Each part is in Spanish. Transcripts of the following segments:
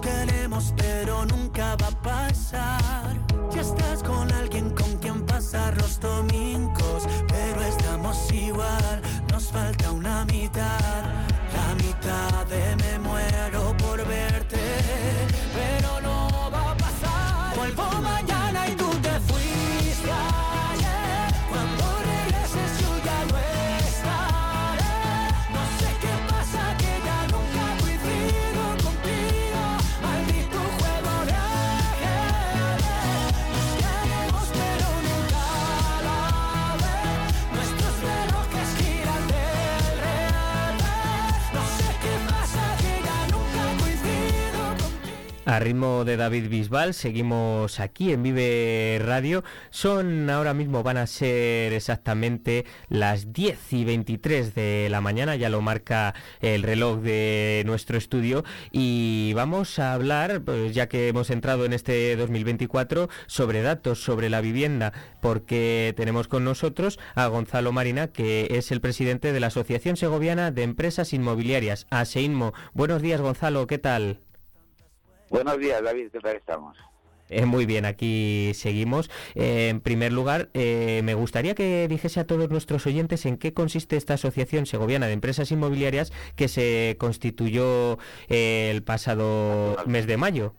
Queremos pero nunca va a pasar. Ritmo de David Bisbal, seguimos aquí en Vive Radio. Son ahora mismo, van a ser exactamente las 10 y 23 de la mañana, ya lo marca el reloj de nuestro estudio. Y vamos a hablar, pues ya que hemos entrado en este 2024, sobre datos sobre la vivienda, porque tenemos con nosotros a Gonzalo Marina, que es el presidente de la Asociación Segoviana de Empresas Inmobiliarias, ASEINMO. Buenos días, Gonzalo, ¿qué tal? Buenos días, David, ¿qué tal estamos? Eh, muy bien, aquí seguimos. Eh, en primer lugar, eh, me gustaría que dijese a todos nuestros oyentes en qué consiste esta Asociación Segoviana de Empresas Inmobiliarias que se constituyó eh, el pasado mes de mayo.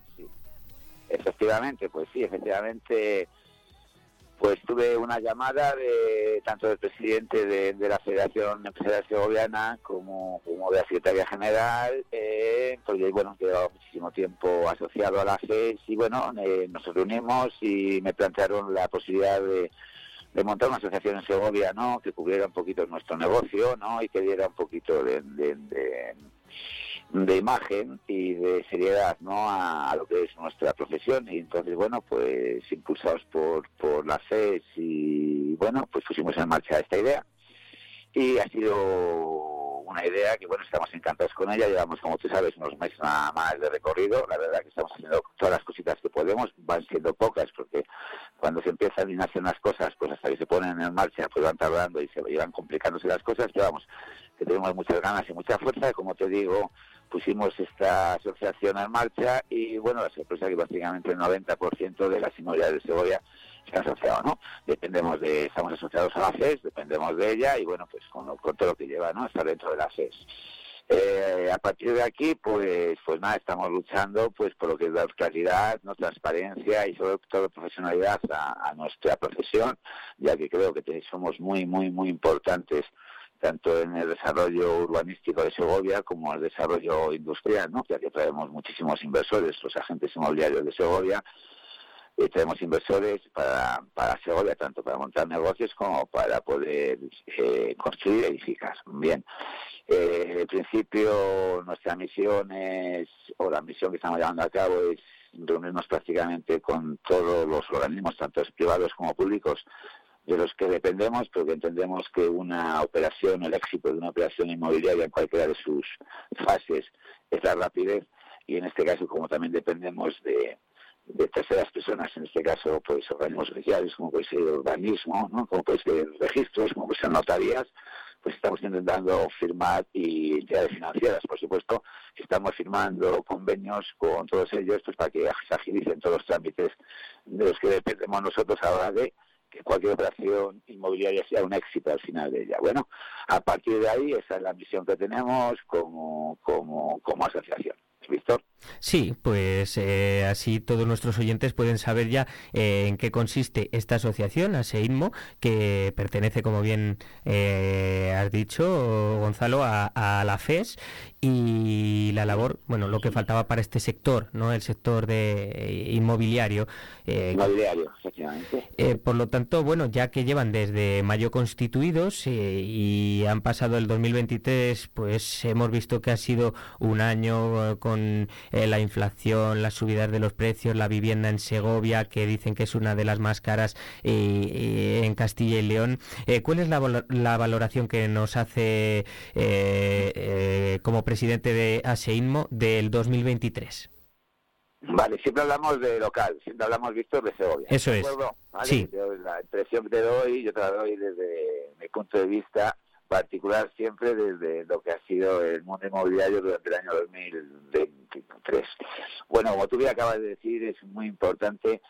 Efectivamente, pues sí, efectivamente, pues tuve una llamada de tanto del presidente de, la Federación Empresarial Segoviana como, como de la Secretaria General, eh, porque bueno, llevaba muchísimo tiempo asociado a la FES y bueno, eh, nos reunimos y me plantearon la posibilidad de, montar una asociación en Segovia, ¿no? Que cubriera un poquito nuestro negocio, ¿no? Y que diera un poquito de- de imagen y de seriedad no a, lo que es nuestra profesión. Y entonces bueno pues impulsados por por la FES y bueno pues pusimos en marcha esta idea. Y ha sido una idea que bueno estamos encantados con ella. Llevamos como tú sabes unos meses nada más de recorrido. La verdad que estamos haciendo todas las cositas que podemos. Van siendo pocas porque cuando se empiezan y nacen las cosas pues hasta que se ponen en marcha pues van tardando y se van complicándose las cosas. Pero vamos que tenemos muchas ganas y mucha fuerza. Como te digo pusimos esta asociación en marcha y bueno la sorpresa es que prácticamente el 90% de las inmobiliarias de Segovia se han asociado, ¿no? Dependemos de, estamos asociados a la FES, dependemos de ella y bueno, pues con, todo lo que lleva, ¿no? Estar dentro de la FES. Eh, a partir de aquí, pues, pues nada, estamos luchando, pues, por lo que es dar claridad, transparencia y sobre todo profesionalidad a, nuestra profesión, ya que creo que somos muy, muy, muy importantes tanto en el desarrollo urbanístico de Segovia como el desarrollo industrial, ¿no? ya que traemos muchísimos inversores, los agentes inmobiliarios de Segovia, y tenemos inversores para, para Segovia, tanto para montar negocios como para poder eh, construir edificar. Bien, eh, en principio nuestra misión es, o la misión que estamos llevando a cabo es reunirnos prácticamente con todos los organismos, tanto privados como públicos, de los que dependemos, pero que entendemos que una operación, el éxito de una operación inmobiliaria en cualquiera de sus fases es la rapidez y en este caso como también dependemos de, de terceras personas, en este caso pues organismos oficiales como puede ser urbanismo, ¿no? como puede ser registros, como puede ser notarías, pues estamos intentando firmar y entidades financieras, por supuesto, estamos firmando convenios con todos ellos pues para que se agilicen todos los trámites de los que dependemos nosotros ahora de que cualquier operación inmobiliaria sea un éxito al final de ella. Bueno, a partir de ahí esa es la misión que tenemos como, como, como asociación. Víctor. Sí, pues eh, así todos nuestros oyentes pueden saber ya eh, en qué consiste esta asociación, ASEINMO, que pertenece, como bien eh, has dicho, Gonzalo, a, a, la FES y la labor, bueno, lo que faltaba para este sector, ¿no? El sector de inmobiliario. Eh, inmobiliario, efectivamente. Eh, por lo tanto, bueno, ya que llevan desde mayo constituidos eh, y han pasado el 2023, pues hemos visto que ha sido un año con eh, la inflación, las subidas de los precios, la vivienda en Segovia, que dicen que es una de las más caras eh, en Castilla y León. Eh, ¿Cuál es la, la, valoración que nos hace eh, como presidente de ASEINMO del 2023? Vale, siempre hablamos de local, siempre hablamos, Víctor, de Segovia. Eso es. Sí. Yo, la impresión que te doy, yo te la doy desde mi punto de vista particular siempre desde lo que ha sido el mundo inmobiliario durante el año 2023. Bueno, como tú bien acabas de decir, es muy importante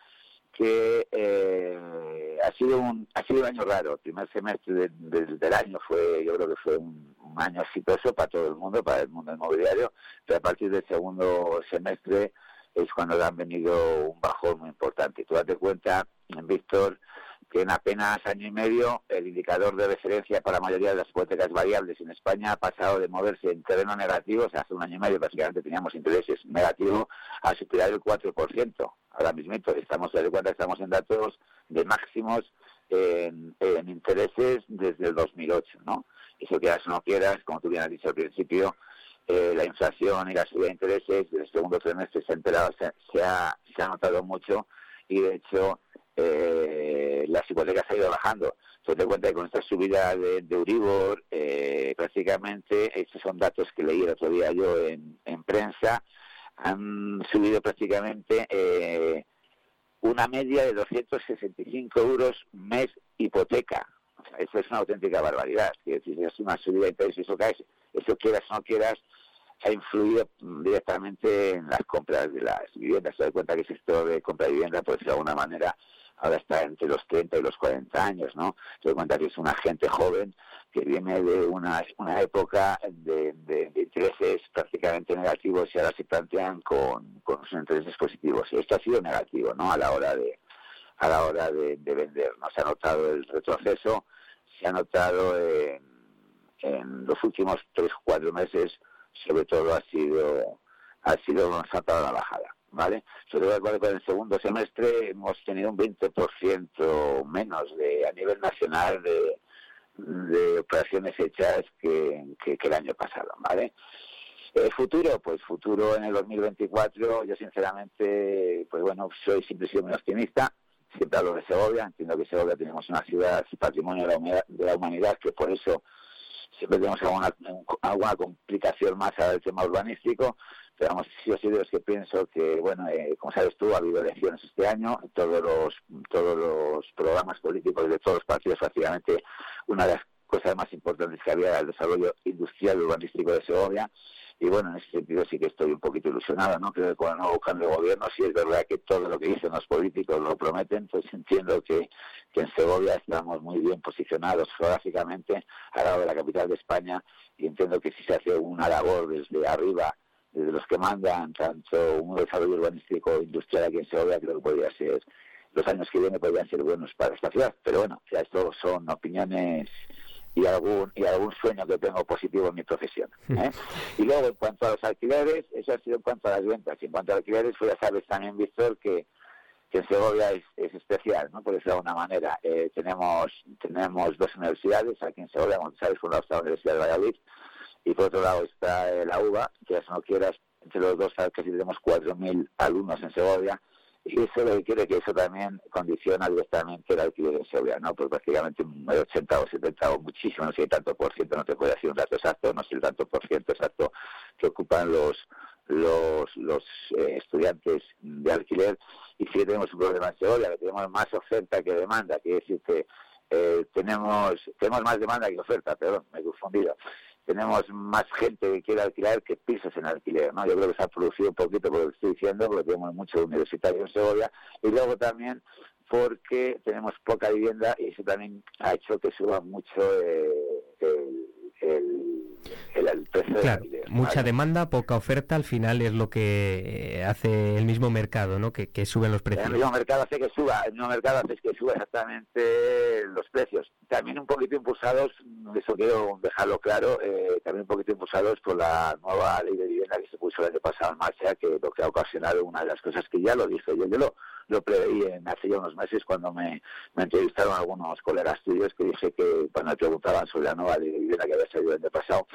que eh, ha sido un ha sido un año raro. El primer semestre del año fue, yo creo que fue un, año exitoso para todo el mundo, para el mundo inmobiliario, pero a partir del segundo semestre es cuando han venido un bajón muy importante. Tú date cuenta, Víctor, que en apenas año y medio el indicador de referencia para la mayoría de las hipotecas variables en España ha pasado de moverse en terreno negativo, o sea, hace un año y medio básicamente teníamos intereses negativos, a superar el 4%. Ahora mismo estamos, estamos en datos de máximos en, intereses desde el 2008, ¿no? Y si quieras o no quieras, como tú bien has dicho al principio, eh, la inflación y la subida de intereses del segundo trimestre se, ha, se, ha, se ha notado mucho y de hecho eh, las hipotecas han ido bajando. Se te cuenta que con esta subida de, de Uribor, eh, prácticamente, estos son datos que leí el otro día yo en, prensa, han subido prácticamente eh, una media de 265 euros mes hipoteca. eso es una auténtica barbaridad. Es decir, es una subida de interés, eso cae, eso quieras o no quieras, ha influido directamente en las compras de las viviendas. Se da cuenta que el sector de compra de vivienda, pues de alguna manera, ahora está entre los 30 y los 40 años, ¿no? Se da cuenta que es una gente joven que viene de una, época de, intereses prácticamente negativos y ahora se plantean con, con sus intereses positivos. Y esto ha sido negativo, ¿no? A la hora de a la hora de, vender. No se ha notado el retroceso, se ha notado en, en los últimos tres o cuatro meses sobre todo ha sido ha sido lanzada la bajada, ¿vale? Sobre todo con el segundo semestre hemos tenido un 20% menos de a nivel nacional de, de operaciones hechas que, que, el año pasado, ¿vale? El futuro, pues futuro en el 2024, yo sinceramente, pues bueno, soy siempre sido muy optimista, siempre hablo de Segovia, entiendo que Segovia tenemos una ciudad patrimonio de la, de la humanidad, que por eso siempre tenemos alguna, alguna complicación más al tema urbanístico, pero vamos, sí o sí de los que pienso que, bueno, eh, como sabes tú, ha habido elecciones este año, todos los, todos los programas políticos de todos los partidos, prácticamente una de las cosas más importantes que había era el desarrollo industrial y urbanístico de Segovia, y bueno, en ese sentido sí que estoy un poquito ilusionado, ¿no? Creo que con el nuevo cambio de gobierno, si es verdad que todo lo que dicen los políticos lo prometen, pues entiendo que, que en Segovia estamos muy bien posicionados geográficamente al lado de la capital de España y entiendo que si se hace una labor desde arriba, desde los que mandan, tanto un desarrollo urbanístico industrial aquí en Segovia, creo que podría ser, los años que vienen podrían ser buenos para esta ciudad. Pero bueno, ya esto son opiniones y algún y algún sueño que tengo positivo en mi profesión. ¿eh? Y luego, en cuanto a los alquileres, eso ha sido en cuanto a las ventas. Y en cuanto a alquileres, pues ya sabes también, Víctor, que, que en Segovia es, es especial, ¿no? Por decirlo de alguna manera. Eh, tenemos tenemos dos universidades aquí en Segovia, como sabes, por un lado está la Universidad de Valladolid y por otro lado está eh, la UBA, que si no quieras, entre los dos sabes que tenemos 4.000 alumnos en Segovia y eso lo que que eso también condiciona directamente el alquiler en Segovia, ¿no? Pues prácticamente un 80 o 70 o muchísimo, no sé tanto por ciento, no te puede decir un dato exacto, no sé el tanto por ciento exacto que ocupan los los, los eh, estudiantes de alquiler. Y si tenemos un problema en Segovia, que tenemos más oferta que demanda, quiere decir que eh, tenemos tenemos más demanda que oferta, perdón, me he confundido tenemos más gente que quiere alquilar que pisos en alquiler, ¿no? Yo creo que se ha producido un poquito por lo que estoy diciendo, porque tenemos muchos universitarios en Segovia, y luego también porque tenemos poca vivienda y eso también ha hecho que suba mucho eh, el claro, mucha demanda, poca oferta, al final es lo que eh, hace el mismo mercado, ¿no? Que, que suben los precios. El mismo mercado hace que suba, el mismo mercado hace que suba exactamente los precios. También un poquito impulsados, eso quiero dejarlo claro, eh, también un poquito impulsados por la nueva ley de vivienda que se puso el año pasado en marcha, que lo que ha ocasionado una de las cosas que ya lo dije yo, yo lo, lo preveí en hace ya unos meses cuando me, entrevistaron algunos colegas tuyos que dije que cuando me preguntaban sobre la nueva vivienda que había salido el año pasado,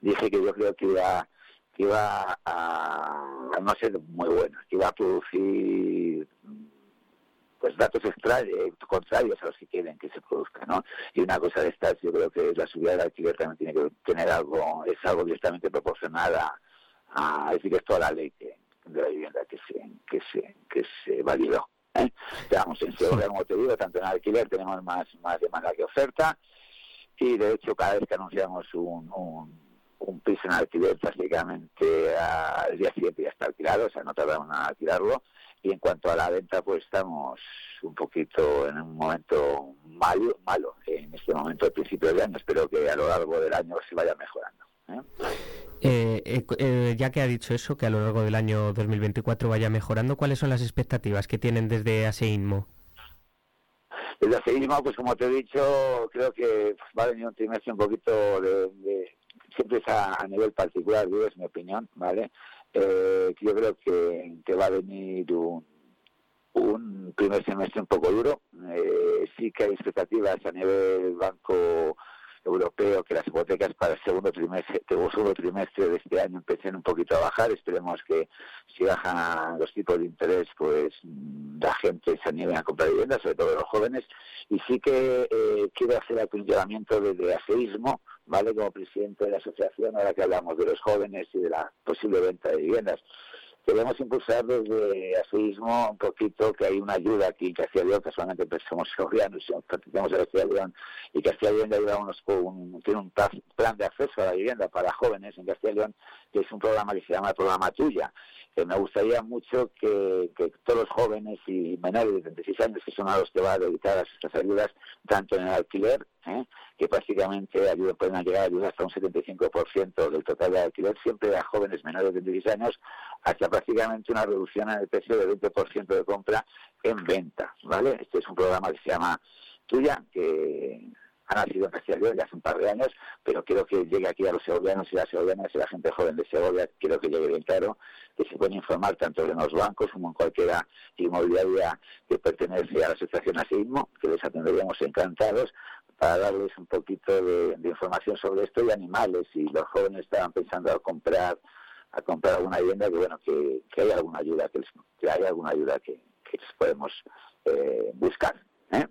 dije que yo creo que iba, que iba a, no ser muy buena, que iba a producir pues datos extraños, contrarios a los que quieren que se produzca, ¿no? Y una cosa de estas, yo creo que es la subida del alquiler también tiene que tener algo, es algo directamente proporcionada a, decir, es toda la ley que, de la vivienda que se, que se, que se validó. ¿eh? Estamos en Segovia, como te digo, tanto en alquiler tenemos más, más demanda que oferta y de hecho cada vez que anunciamos un, un, piso en alquiler prácticamente al día siguiente ya está alquilado, o sea, no tardamos nada en alquilarlo. Y en cuanto a la venta, pues estamos un poquito en un momento malo, malo en este momento, al principio de año. Espero que a lo largo del año se vaya mejorando. ¿eh? Eh, eh, ya que ha dicho eso, que a lo largo del año 2024 vaya mejorando, ¿cuáles son las expectativas que tienen desde ASEINMO? El aceísmo, pues como te he dicho, creo que va a venir un trimestre un poquito de, siempre es a, nivel particular, digo, es mi opinión, ¿vale? Eh, yo creo que, que, va a venir un, un primer semestre un poco duro. Eh, sí que hay expectativas a nivel banco europeo que las hipotecas para el segundo trimestre, segundo trimestre de este año empiecen un poquito a bajar. Esperemos que si bajan los tipos de interés, pues la gente se anime a comprar viviendas, sobre todo los jóvenes. Y sí que eh, quiero hacer el llamamiento desde aseísmo, ¿vale? Como presidente de la asociación, ahora que hablamos de los jóvenes y de la posible venta de viviendas queremos impulsar desde aseísmo un poquito que hay una ayuda aquí en Castilla y León, que solamente pues, somos georgianos y practicamos a Castilla y León, y Castilla y León ya un, tiene un plan de acceso a la vivienda para jóvenes en Castilla y León, que es un programa que se llama Programa Tuya, que me gustaría mucho que, todos los jóvenes y menores de 36 años, que son a los que van dedicadas estas ayudas, tanto en el alquiler, ¿eh? que prácticamente ayuda, pueden llegar a ayudar hasta un 75% del total de alquiler, siempre a jóvenes menores de 36 años, hasta prácticamente una reducción en el precio de 20% de compra en venta, ¿vale? Este es un programa que se llama Tuya, que ha nacido en Castilla ya hace un par de años, pero quiero que llegue aquí a los segovianos y las segovianas y la gente joven de Segovia, quiero que llegue bien claro, que se pueden informar tanto en los bancos como en cualquier inmobiliaria que pertenece a la asociación ASIMO, que les atenderíamos encantados para darles un poquito de, información sobre esto y animales. Si los jóvenes estaban pensando a comprar a comprar alguna vivienda, que bueno, que, que hay alguna ayuda, que, que hay alguna ayuda que, que les podemos eh, buscar. ¿eh?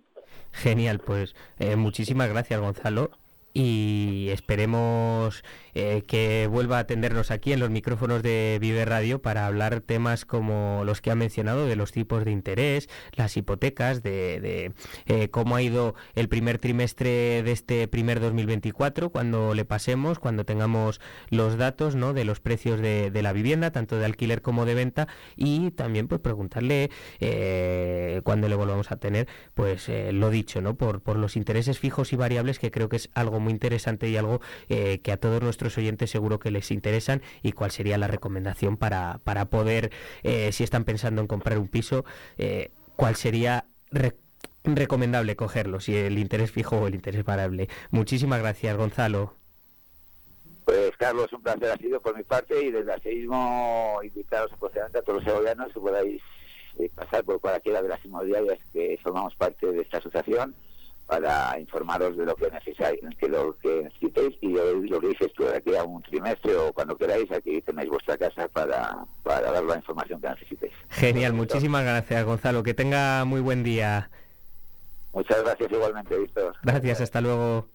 Genial, pues eh, muchísimas gracias Gonzalo y esperemos eh, que vuelva a atendernos aquí en los micrófonos de Vive Radio para hablar temas como los que ha mencionado de los tipos de interés, las hipotecas, de, eh, cómo ha ido el primer trimestre de este primer 2024, cuando le pasemos, cuando tengamos los datos ¿no? de los precios de, la vivienda, tanto de alquiler como de venta, y también pues preguntarle eh, cuando le volvamos a tener, pues lo dicho, ¿no? por, por los intereses fijos y variables, que creo que es algo muy interesante y algo eh, que a todos nuestros oyentes seguro que les interesan y cuál sería la recomendación para, para poder, eh, si están pensando en comprar un piso, eh, cuál sería recomendable cogerlo, si el interés fijo o el interés variable. Muchísimas gracias, Gonzalo. Pues Carlos, un placer ha sido por mi parte y desde el seísmo invitados a todos los segovianos que podáis pasar por cualquiera de las inmobiliarias que formamos parte de esta asociación para informaros de lo que necesitáis, que lo que necesitéis y lo, que dices tú de aquí a un trimestre o cuando queráis, aquí tenéis vuestra casa para, para dar la información que necesitéis. Genial, muchísimas gracias Gonzalo, que tenga muy buen día. Muchas gracias igualmente, Víctor. Gracias, hasta luego.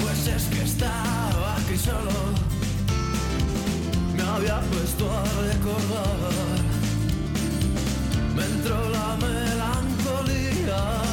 Pues es que estaba aquí solo. Me había puesto a recordar. Me entró la melancolía.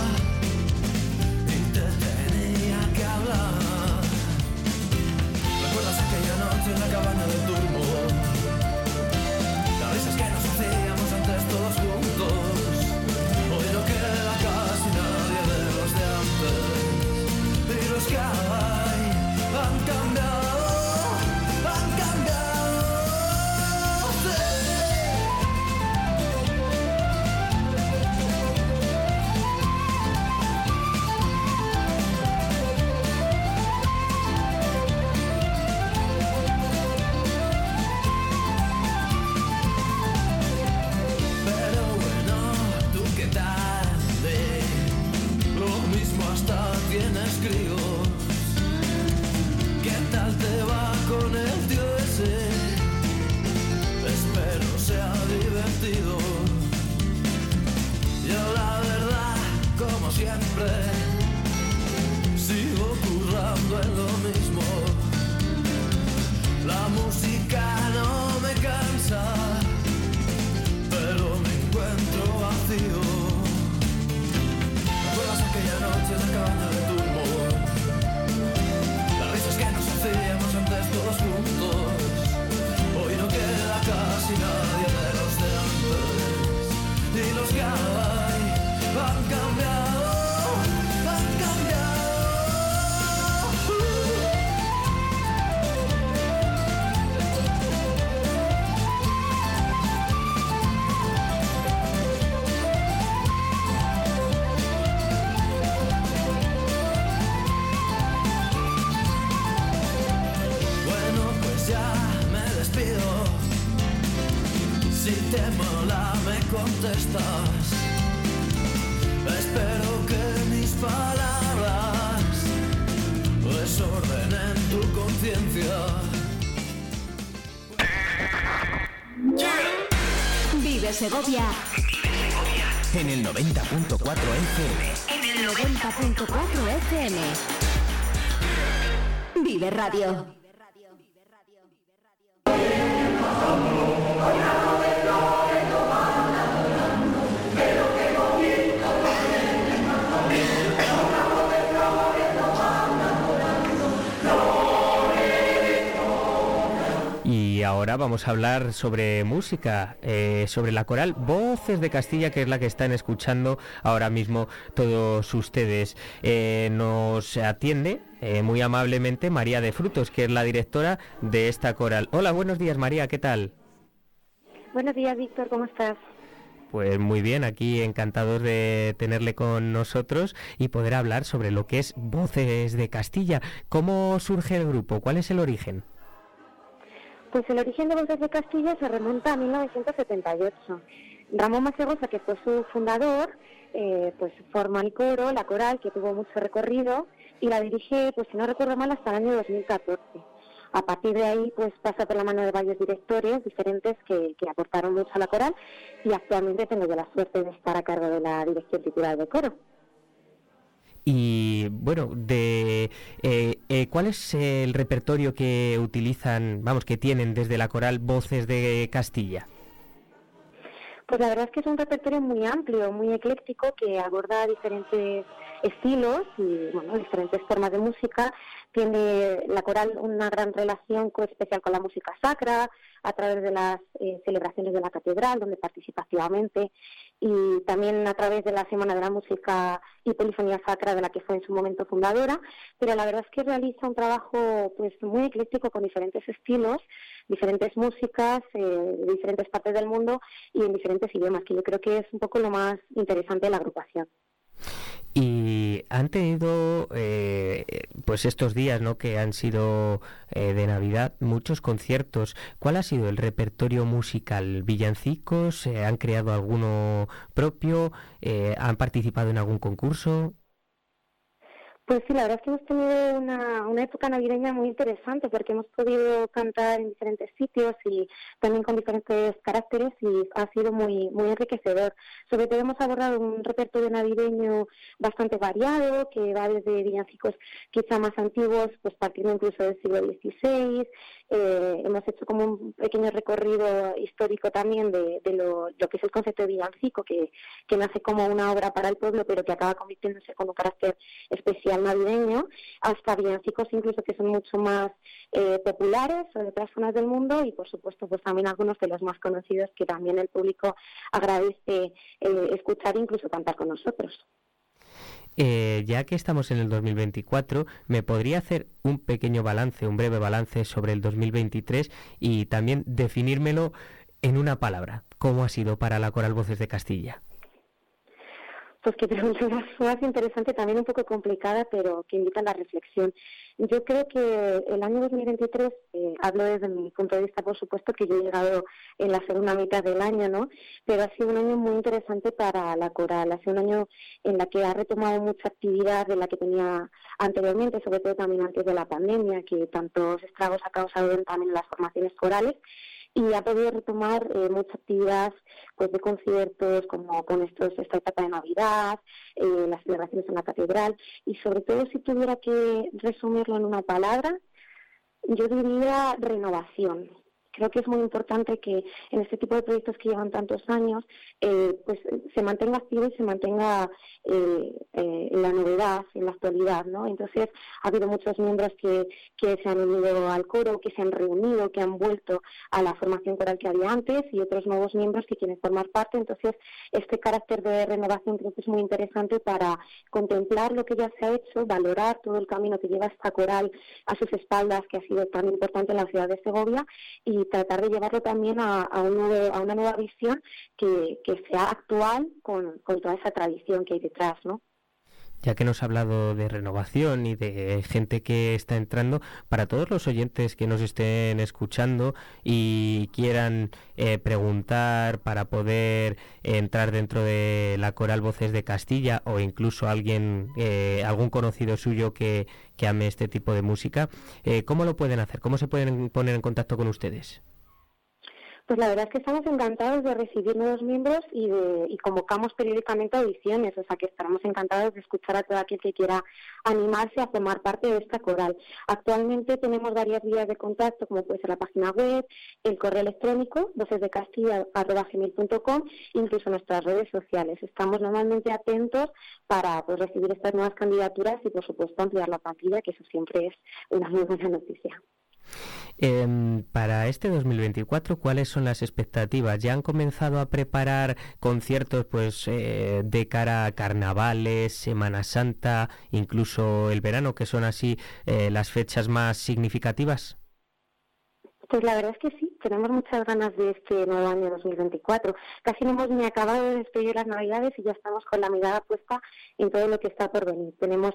Radio. Y ahora vamos a hablar sobre música, eh, sobre la coral Voces de Castilla, que es la que están escuchando ahora mismo todos ustedes. Eh, nos atiende eh, muy amablemente María de Frutos, que es la directora de esta coral. Hola, buenos días María, ¿qué tal? Buenos días, Víctor, ¿cómo estás? Pues muy bien, aquí encantados de tenerle con nosotros y poder hablar sobre lo que es Voces de Castilla. ¿Cómo surge el grupo? ¿Cuál es el origen? Pues el origen de Voces de Castilla se remonta a 1978. Ramón Masegosa, que fue su fundador, eh, pues forma el coro, la coral, que tuvo mucho recorrido, y la dirige, pues si no recuerdo mal, hasta el año 2014. A partir de ahí, pues pasa por la mano de varios directores diferentes que, que aportaron mucho a la coral, y actualmente tengo yo la suerte de estar a cargo de la dirección titular de coro. Y bueno, de eh, eh, ¿cuál es el repertorio que utilizan, vamos, que tienen desde la coral Voces de Castilla? Pues la verdad es que es un repertorio muy amplio, muy ecléctico, que aborda diferentes estilos y bueno, diferentes formas de música. Tiene la coral una gran relación especial con la música sacra, a través de las eh, celebraciones de la catedral, donde participa activamente, y también a través de la Semana de la Música y Polifonía Sacra, de la que fue en su momento fundadora. Pero la verdad es que realiza un trabajo pues muy ecléctico con diferentes estilos, diferentes músicas eh, de diferentes partes del mundo y en diferentes idiomas, que yo creo que es un poco lo más interesante de la agrupación. Han tenido, eh, pues estos días, ¿no? Que han sido eh, de Navidad, muchos conciertos. ¿Cuál ha sido el repertorio musical? ¿Villancicos? Eh, ¿Han creado alguno propio? Eh, ¿Han participado en algún concurso? Pues sí, la verdad es que hemos tenido una, una época navideña muy interesante porque hemos podido cantar en diferentes sitios y también con diferentes caracteres y ha sido muy muy enriquecedor. Sobre todo hemos abordado un repertorio navideño bastante variado que va desde villancicos quizá más antiguos, pues partiendo incluso del siglo XVI. Eh, hemos hecho como un pequeño recorrido histórico también de, de lo, lo que es el concepto de villancico, que, que nace como una obra para el pueblo, pero que acaba convirtiéndose con un carácter especial navideño, hasta villancicos incluso que son mucho más eh, populares de otras zonas del mundo y por supuesto pues también algunos de los más conocidos que también el público agradece eh, escuchar incluso cantar con nosotros. Eh, ya que estamos en el 2024, ¿me podría hacer un pequeño balance, un breve balance sobre el 2023 y también definírmelo en una palabra? ¿Cómo ha sido para la Coral Voces de Castilla? Pues que pregunta más interesante, también un poco complicada, pero que invita a la reflexión. Yo creo que el año 2023, eh, hablo desde mi punto de vista, por supuesto, que yo he llegado en la segunda mitad del año, ¿no? Pero ha sido un año muy interesante para la coral, ha sido un año en la que ha retomado mucha actividad de la que tenía anteriormente, sobre todo también antes de la pandemia, que tantos estragos ha causado también en las formaciones corales y ha podido retomar eh, mucha actividad pues, de conciertos, como con estos, esta etapa de Navidad, eh, las celebraciones en la catedral, y sobre todo si tuviera que resumirlo en una palabra, yo diría renovación creo que es muy importante que en este tipo de proyectos que llevan tantos años, eh, pues se mantenga activo y se mantenga eh, eh, la novedad, en la actualidad, ¿no? Entonces ha habido muchos miembros que, que se han unido al coro, que se han reunido, que han vuelto a la formación coral que había antes y otros nuevos miembros que quieren formar parte. Entonces este carácter de renovación creo que es muy interesante para contemplar lo que ya se ha hecho, valorar todo el camino que lleva esta coral a sus espaldas, que ha sido tan importante en la ciudad de Segovia y tratar de llevarlo también a, una nueva visión que, sea actual con, toda esa tradición que hay detrás, ¿no? Ya que nos ha hablado de renovación y de gente que está entrando, para todos los oyentes que nos estén escuchando y quieran eh, preguntar para poder entrar dentro de la coral Voces de Castilla o incluso alguien, eh, algún conocido suyo que, que ame este tipo de música, eh, ¿cómo lo pueden hacer? ¿Cómo se pueden poner en contacto con ustedes? Pues la verdad es que estamos encantados de recibir nuevos miembros y, de, y convocamos periódicamente audiciones, o sea que estaremos encantados de escuchar a todo aquel que quiera animarse a formar parte de esta coral. Actualmente tenemos varias vías de contacto, como puede ser la página web, el correo electrónico, vocesdecastilla.com, incluso nuestras redes sociales. Estamos normalmente atentos para pues, recibir estas nuevas candidaturas y, por supuesto, ampliar la plantilla, que eso siempre es una muy buena noticia. Eh, para este 2024, ¿cuáles son las expectativas? ¿Ya han comenzado a preparar conciertos pues eh, de cara a carnavales, Semana Santa, incluso el verano, que son así eh, las fechas más significativas? Pues la verdad es que sí, tenemos muchas ganas de este nuevo año 2024. Casi no hemos ni acabado de despedir las Navidades y ya estamos con la mirada puesta en todo lo que está por venir. Tenemos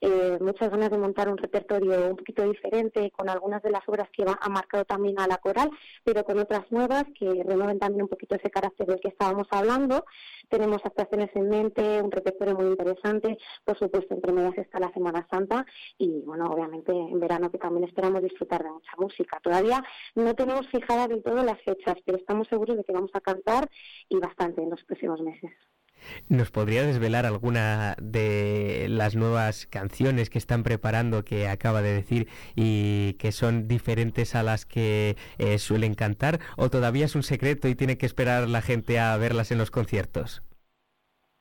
eh, muchas ganas de montar un repertorio un poquito diferente con algunas de las obras que ha marcado también a la coral, pero con otras nuevas que renueven también un poquito ese carácter del que estábamos hablando. Tenemos actuaciones en mente, un repertorio muy interesante, por supuesto entre medias está la Semana Santa y bueno, obviamente en verano que también esperamos disfrutar de mucha música. Todavía no tenemos fijada del todo las fechas, pero estamos seguros de que vamos a cantar y bastante en los próximos meses. ¿Nos podría desvelar alguna de las nuevas canciones que están preparando que acaba de decir y que son diferentes a las que eh, suelen cantar? ¿O todavía es un secreto y tiene que esperar la gente a verlas en los conciertos?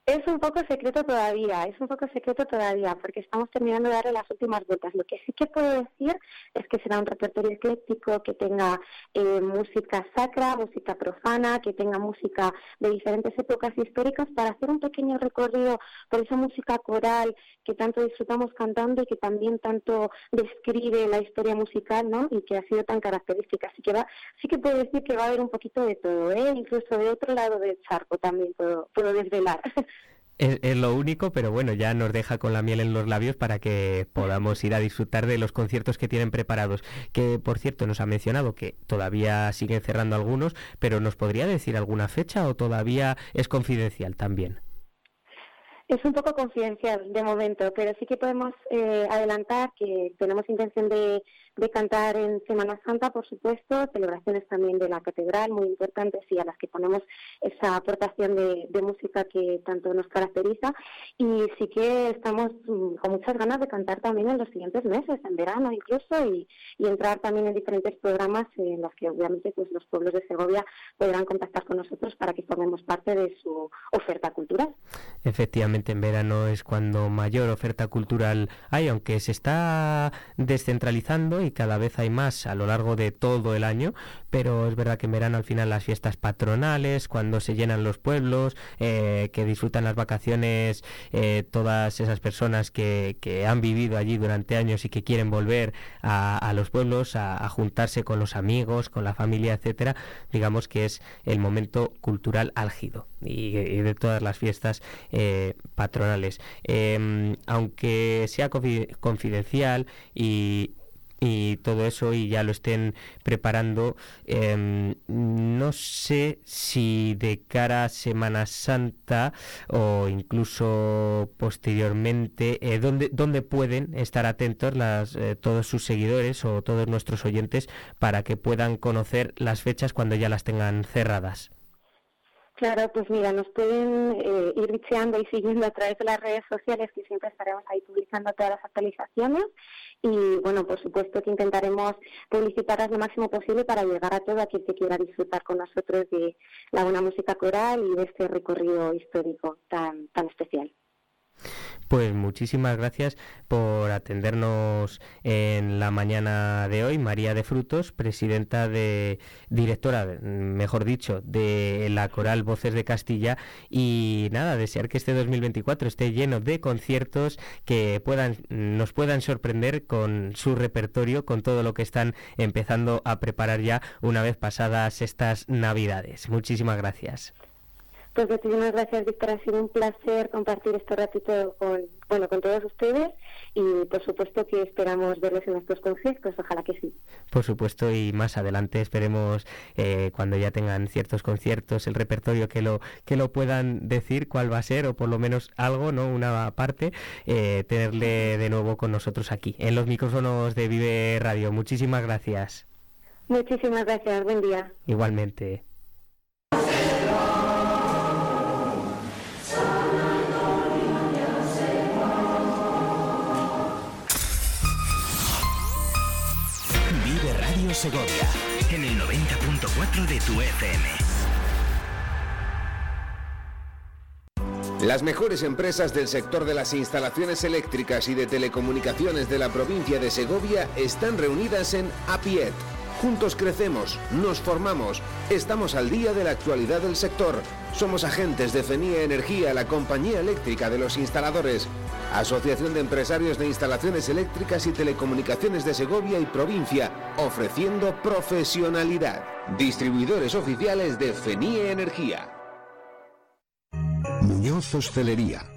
Es un poco secreto todavía, es un poco secreto todavía, porque estamos terminando de darle las últimas vueltas. Lo que sí que puedo decir es que será un repertorio ecléctico que tenga eh, música sacra, música profana, que tenga música de diferentes épocas históricas para hacer un pequeño recorrido por esa música coral que tanto disfrutamos cantando y que también tanto describe la historia musical, ¿no? Y que ha sido tan característica. Así que va, sí que puedo decir que va a haber un poquito de todo, ¿eh? Incluso de otro lado del charco también puedo, puedo desvelar. Es, lo único, pero bueno, ya nos deja con la miel en los labios para que podamos ir a disfrutar de los conciertos que tienen preparados. Que, por cierto, nos ha mencionado que todavía siguen cerrando algunos, pero ¿nos podría decir alguna fecha o todavía es confidencial también? Es un poco confidencial de momento, pero sí que podemos eh, adelantar que tenemos intención de de cantar en Semana Santa, por supuesto, celebraciones también de la catedral, muy importantes y a las que ponemos esa aportación de, música que tanto nos caracteriza. Y sí que estamos mm, con muchas ganas de cantar también en los siguientes meses, en verano incluso, y, entrar también en diferentes programas en los que obviamente pues los pueblos de Segovia podrán contactar con nosotros para que formemos parte de su oferta cultural. Efectivamente, en verano es cuando mayor oferta cultural hay, aunque se está descentralizando cada vez hay más a lo largo de todo el año, pero es verdad que en verano al final las fiestas patronales, cuando se llenan los pueblos, eh, que disfrutan las vacaciones eh, todas esas personas que, que, han vivido allí durante años y que quieren volver a, a los pueblos, a, juntarse con los amigos, con la familia, etcétera, digamos que es el momento cultural álgido y, de todas las fiestas eh, patronales. Em, aunque sea confidencial y y todo eso y ya lo estén preparando. Em, no sé si de cara a Semana Santa o incluso posteriormente, eh, ¿dónde, ¿dónde, pueden estar atentos las, eh, todos sus seguidores o todos nuestros oyentes para que puedan conocer las fechas cuando ya las tengan cerradas? Claro, pues mira, nos pueden eh, ir bicheando y siguiendo a través de las redes sociales, que siempre estaremos ahí publicando todas las actualizaciones. Y bueno, por supuesto que intentaremos publicitarlas lo máximo posible para llegar a todo aquel que quiera disfrutar con nosotros de la buena música coral y de este recorrido histórico tan, tan especial. Pues muchísimas gracias por atendernos en la mañana de hoy, María de Frutos, presidenta de, directora, mejor dicho, de la Coral Voces de Castilla. Y nada, desear que este 2024 esté lleno de conciertos que puedan, nos puedan sorprender con su repertorio, con todo lo que están empezando a preparar ya una vez pasadas estas Navidades. Muchísimas gracias. Pues muchísimas gracias, Víctor. Ha sido un placer compartir este ratito con, bueno, con todos ustedes y por supuesto que esperamos verlos en nuestros conciertos. Ojalá que sí. Por supuesto y más adelante esperemos eh, cuando ya tengan ciertos conciertos, el repertorio que lo que lo puedan decir cuál va a ser o por lo menos algo, no una parte, eh, tenerle de nuevo con nosotros aquí en los micrófonos de Vive Radio. Muchísimas gracias. Muchísimas gracias. Buen día. Igualmente. Segovia en el 90.4 de tu FM. Las mejores empresas del sector de las instalaciones eléctricas y de telecomunicaciones de la provincia de Segovia están reunidas en APIET. Juntos crecemos, nos formamos, estamos al día de la actualidad del sector. Somos agentes de FENIA Energía, la compañía eléctrica de los instaladores. Asociación de Empresarios de Instalaciones Eléctricas y Telecomunicaciones de Segovia y Provincia, ofreciendo profesionalidad. Distribuidores oficiales de FENIE Energía. Muñoz Hostelería.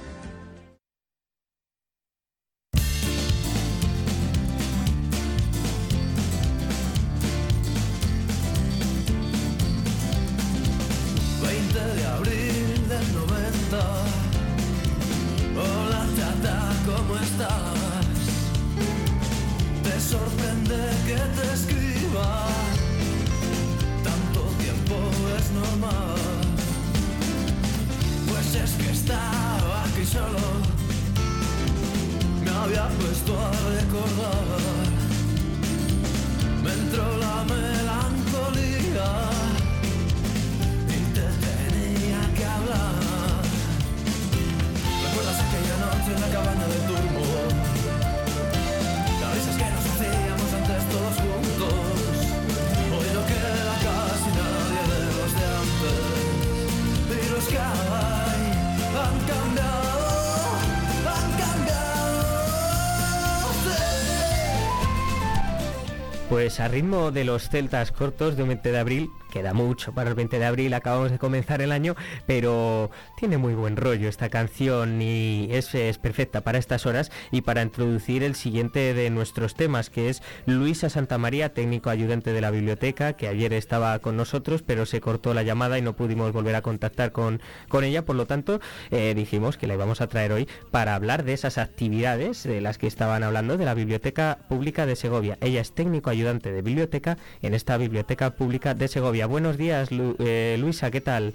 Pues a ritmo de los celtas cortos de un 20 de abril, queda mucho para el 20 de abril, acabamos de comenzar el año, pero tiene muy buen rollo esta canción y es, perfecta para estas horas y para introducir el siguiente de nuestros temas, que es Luisa Santamaría, técnico ayudante de la biblioteca, que ayer estaba con nosotros, pero se cortó la llamada y no pudimos volver a contactar con, con ella, por lo tanto eh, dijimos que la íbamos a traer hoy para hablar de esas actividades de las que estaban hablando de la Biblioteca Pública de Segovia. Ella es técnico ayudante de biblioteca en esta Biblioteca Pública de Segovia. Buenos días, eh, Luisa, ¿qué tal?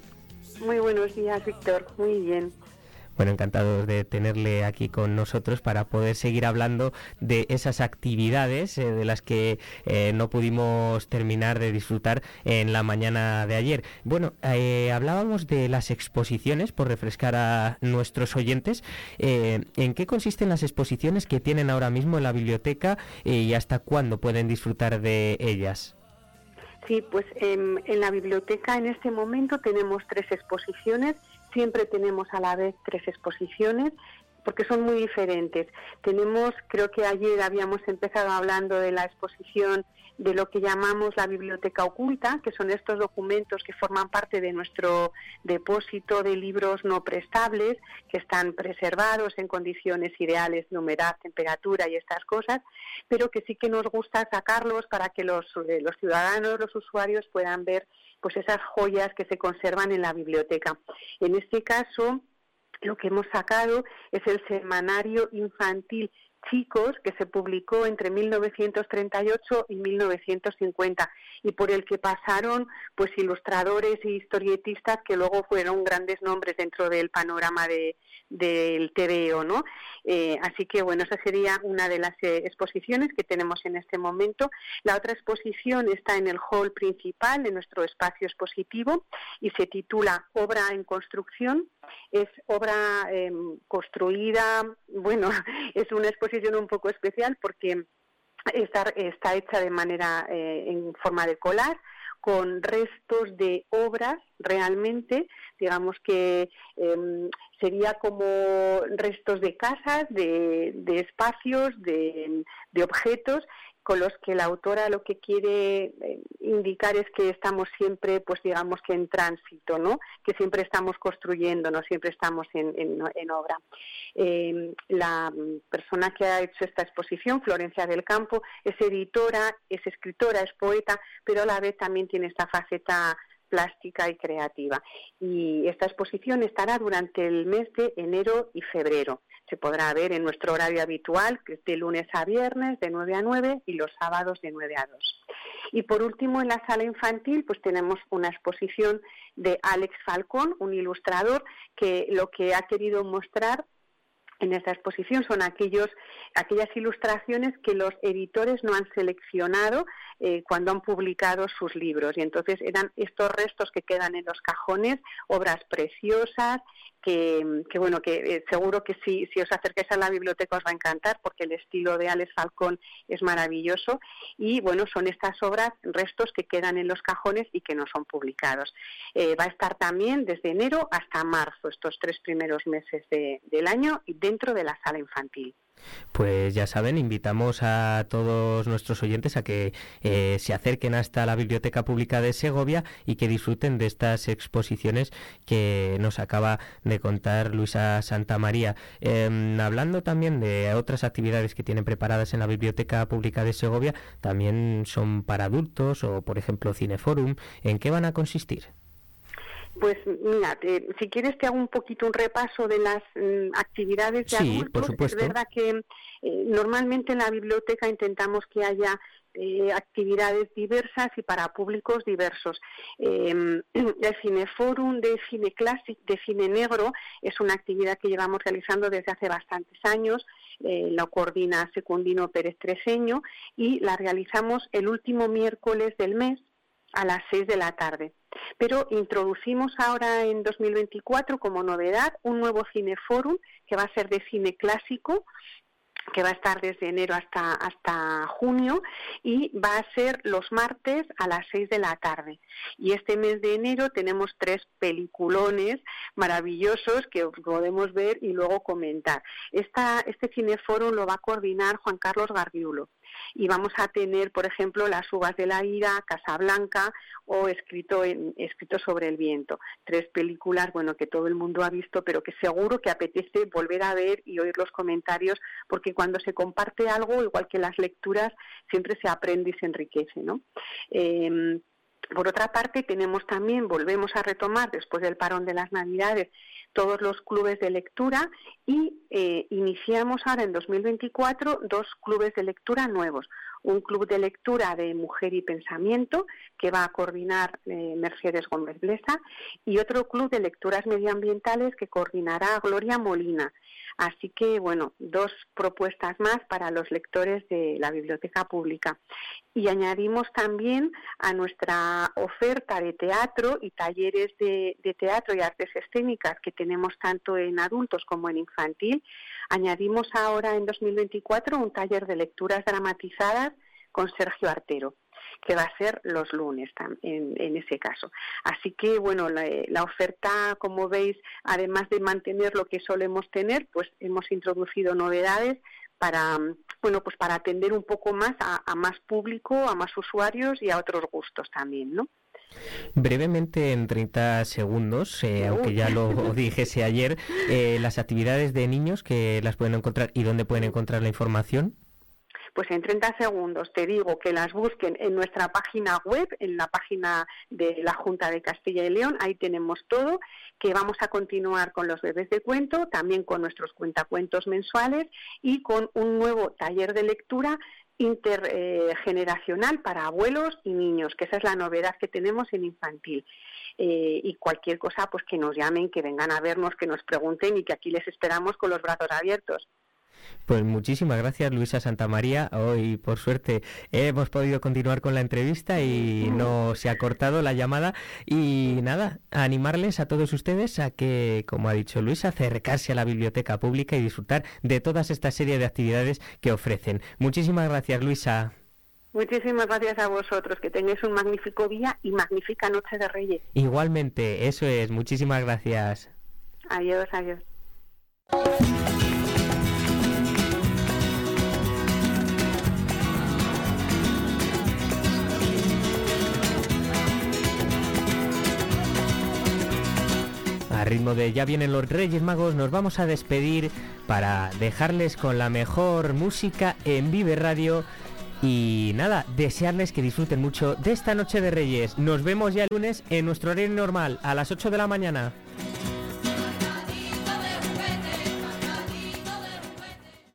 Muy buenos días, Víctor. Muy bien. Bueno, encantados de tenerle aquí con nosotros para poder seguir hablando de esas actividades eh, de las que eh, no pudimos terminar de disfrutar en la mañana de ayer. Bueno, eh, hablábamos de las exposiciones, por refrescar a nuestros oyentes. ¿En qué consisten las exposiciones que tienen ahora mismo en la biblioteca y hasta cuándo pueden disfrutar de ellas? Sí, pues em, en la biblioteca en este momento tenemos tres exposiciones siempre tenemos a la vez tres exposiciones porque son muy diferentes. Tenemos, creo que ayer habíamos empezado hablando de la exposición de lo que llamamos la biblioteca oculta, que son estos documentos que forman parte de nuestro depósito de libros no prestables, que están preservados en condiciones ideales de humedad, temperatura y estas cosas, pero que sí que nos gusta sacarlos para que los, eh, los ciudadanos, los usuarios puedan ver pues esas joyas que se conservan en la biblioteca. En este caso, lo que hemos sacado es el semanario infantil chicos que se publicó entre 1938 y 1950 y por el que pasaron pues ilustradores e historietistas que luego fueron grandes nombres dentro del panorama de, del TVO, ¿no? Eh, así que bueno, esa sería una de las eh, exposiciones que tenemos en este momento. La otra exposición está en el hall principal, en nuestro espacio expositivo, y se titula Obra en construcción. Es obra em, construida, bueno, es una exposición un poco especial porque está, está hecha de manera eh, en forma de colar con restos de obras realmente, digamos que em, sería como restos de casas, de, espacios, de, de, objetos con los que la autora lo que quiere eh, indicar es que estamos siempre, pues digamos que en tránsito, ¿no? Que siempre estamos construyendo, no siempre estamos en, en, obra. Eh, la persona que ha hecho esta exposición, Florencia del Campo, es editora, es escritora, es poeta, pero a la vez también tiene esta faceta plástica y creativa. Y esta exposición estará durante el mes de enero y febrero. Se podrá ver en nuestro horario habitual, que es de lunes a viernes, de 9 a 9, y los sábados de 9 a 2. Y por último, en la sala infantil, pues tenemos una exposición de Alex Falcón, un ilustrador, que lo que ha querido mostrar en esta exposición son aquellos, aquellas ilustraciones que los editores no han seleccionado eh, cuando han publicado sus libros. Y entonces eran estos restos que quedan en los cajones, obras preciosas, que, bueno, que eh, seguro que si, os acercáis a la biblioteca os va a encantar porque el estilo de Alex Falcón es maravilloso. Y bueno, son estas obras, restos que quedan en los cajones y que no son publicados. Eh, va a estar también desde enero hasta marzo, estos tres primeros meses del año, dentro de la sala infantil. Pues ya saben, invitamos a todos nuestros oyentes a que eh, se acerquen hasta la Biblioteca Pública de Segovia y que disfruten de estas exposiciones que nos acaba de contar Luisa Santamaría. Em, hablando también de otras actividades que tienen preparadas en la Biblioteca Pública de Segovia, también son para adultos o, por ejemplo, Cineforum. ¿En qué van a consistir? Pues mira, si quieres te hago un poquito un repaso de las mm, actividades de sí, Por supuesto. Es verdad que eh, normalmente en la biblioteca intentamos que haya eh, actividades diversas y para públicos diversos. Eh, el Cineforum de Cine Clásico, de Cine Negro, es una actividad que llevamos realizando desde hace bastantes años. Eh, la coordina Secundino Pérez Treseño y la realizamos el último miércoles del mes a las 6 de la tarde. Pero introducimos ahora en 2024 como novedad un nuevo cineforum que va a ser de cine clásico que va a estar desde enero hasta, hasta junio y va a ser los martes a las 6 de la tarde. Y este mes de enero tenemos tres peliculones maravillosos que podemos ver y luego comentar. Esta, este cineforum lo va a coordinar Juan Carlos Garbiulo. Y vamos a tener, por ejemplo, Las uvas de la ira, Casablanca o Escrito, en, escrito sobre el viento. Tres películas, bueno, que todo el mundo ha visto, pero que seguro que apetece volver a ver y oír los comentarios, porque cuando se comparte algo, igual que las lecturas, siempre se aprende y se enriquece, ¿no? Em, por otra parte, tenemos también, volvemos a retomar después del parón de las Navidades, todos los clubes de lectura y eh, iniciamos ahora en 2024 dos clubes de lectura nuevos. Un club de lectura de mujer y pensamiento que va a coordinar eh, Mercedes Gómez Blesa y otro club de lecturas medioambientales que coordinará Gloria Molina. Así que, bueno, dos propuestas más para los lectores de la biblioteca pública. Y añadimos también a nuestra oferta de teatro y talleres de, teatro y artes escénicas que tenemos tanto en adultos como en infantil, añadimos ahora en 2024 un taller de lecturas dramatizadas con Sergio Artero que va a ser los lunes en, ese caso. Así que, bueno, la, oferta, como veis, además de mantener lo que solemos tener, pues hemos introducido novedades para bueno pues para atender un poco más a, más público, a más usuarios y a otros gustos también, ¿no? Brevemente, en 30 segundos, eh, aunque ya lo dijese ayer, eh, las actividades de niños que las pueden encontrar y dónde pueden encontrar la información. Pues en 30 segundos te digo que las busquen en nuestra página web, en la página de la Junta de Castilla y León, ahí tenemos todo, que vamos a continuar con los bebés de cuento, también con nuestros cuentacuentos mensuales y con un nuevo taller de lectura intergeneracional para abuelos y niños, que esa es la novedad que tenemos en infantil. Eh, y cualquier cosa, pues que nos llamen, que vengan a vernos, que nos pregunten y que aquí les esperamos con los brazos abiertos. Pues muchísimas gracias Luisa Santamaría. Hoy por suerte hemos podido continuar con la entrevista y no se ha cortado la llamada. Y nada, animarles a todos ustedes a que, como ha dicho Luisa, acercarse a la biblioteca pública y disfrutar de todas esta serie de actividades que ofrecen. Muchísimas gracias Luisa. Muchísimas gracias a vosotros, que tengáis un magnífico día y magnífica noche de Reyes. Igualmente, eso es, muchísimas gracias. Adiós, adiós. Ritmo de Ya vienen los Reyes Magos, nos vamos a despedir para dejarles con la mejor música en Vive Radio. Y nada, desearles que disfruten mucho de esta noche de Reyes. Nos vemos ya el lunes en nuestro horario normal, a las 8 de la mañana.